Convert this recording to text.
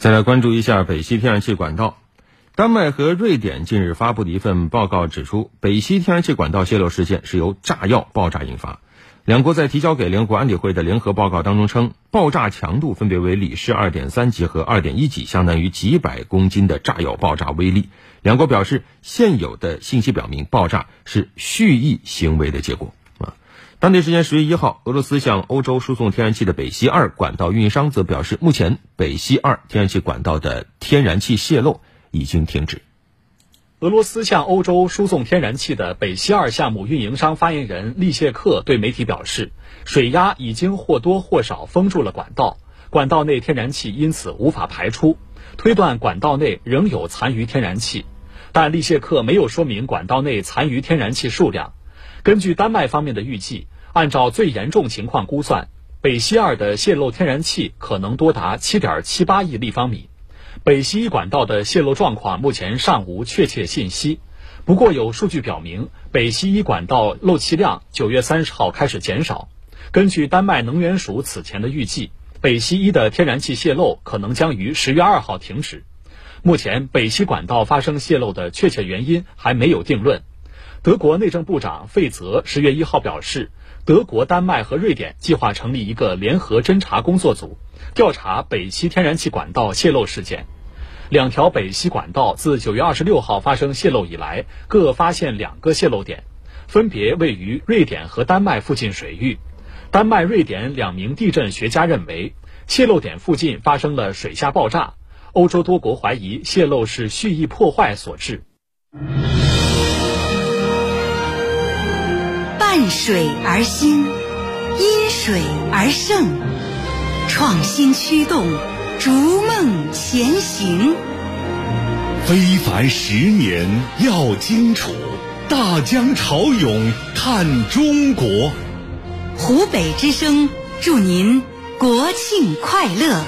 再来关注一下北溪天然气管道。丹麦和瑞典近日发布的一份报告指出，北溪天然气管道泄漏事件是由炸药爆炸引发。两国在提交给联合国安理会的联合报告当中称，爆炸强度分别为里氏二点三级和二点一级，相当于几百公斤的炸药爆炸威力。两国表示，现有的信息表明，爆炸是蓄意行为的结果。当地时间十月一号，俄罗斯向欧洲输送天然气的北溪二管道运营商则表示，目前北溪二天然气管道的天然气泄漏。已经停止。俄罗斯向欧洲输送天然气的北溪二项目运营商发言人利谢克对媒体表示，水压已经或多或少封住了管道，管道内天然气因此无法排出，推断管道内仍有残余天然气，但利谢克没有说明管道内残余天然气数量。根据丹麦方面的预计，按照最严重情况估算，北溪二的泄漏天然气可能多达七点七八亿立方米。北溪一管道的泄漏状况目前尚无确切信息，不过有数据表明，北溪一管道漏气量九月三十号开始减少。根据丹麦能源署此前的预计，北溪一的天然气泄漏可能将于十月二号停止。目前，北溪管道发生泄漏的确切原因还没有定论。德国内政部长费泽十月一号表示，德国、丹麦和瑞典计划成立一个联合侦查工作组。调查北溪天然气管道泄漏事件，两条北溪管道自九月二十六号发生泄漏以来，各发现两个泄漏点，分别位于瑞典和丹麦附近水域。丹麦、瑞典两名地震学家认为，泄漏点附近发生了水下爆炸。欧洲多国怀疑泄漏是蓄意破坏所致。伴水而兴，因水而盛。创新驱动，逐梦前行。非凡十年要荆楚，大江潮涌看中国。湖北之声祝您国庆快乐。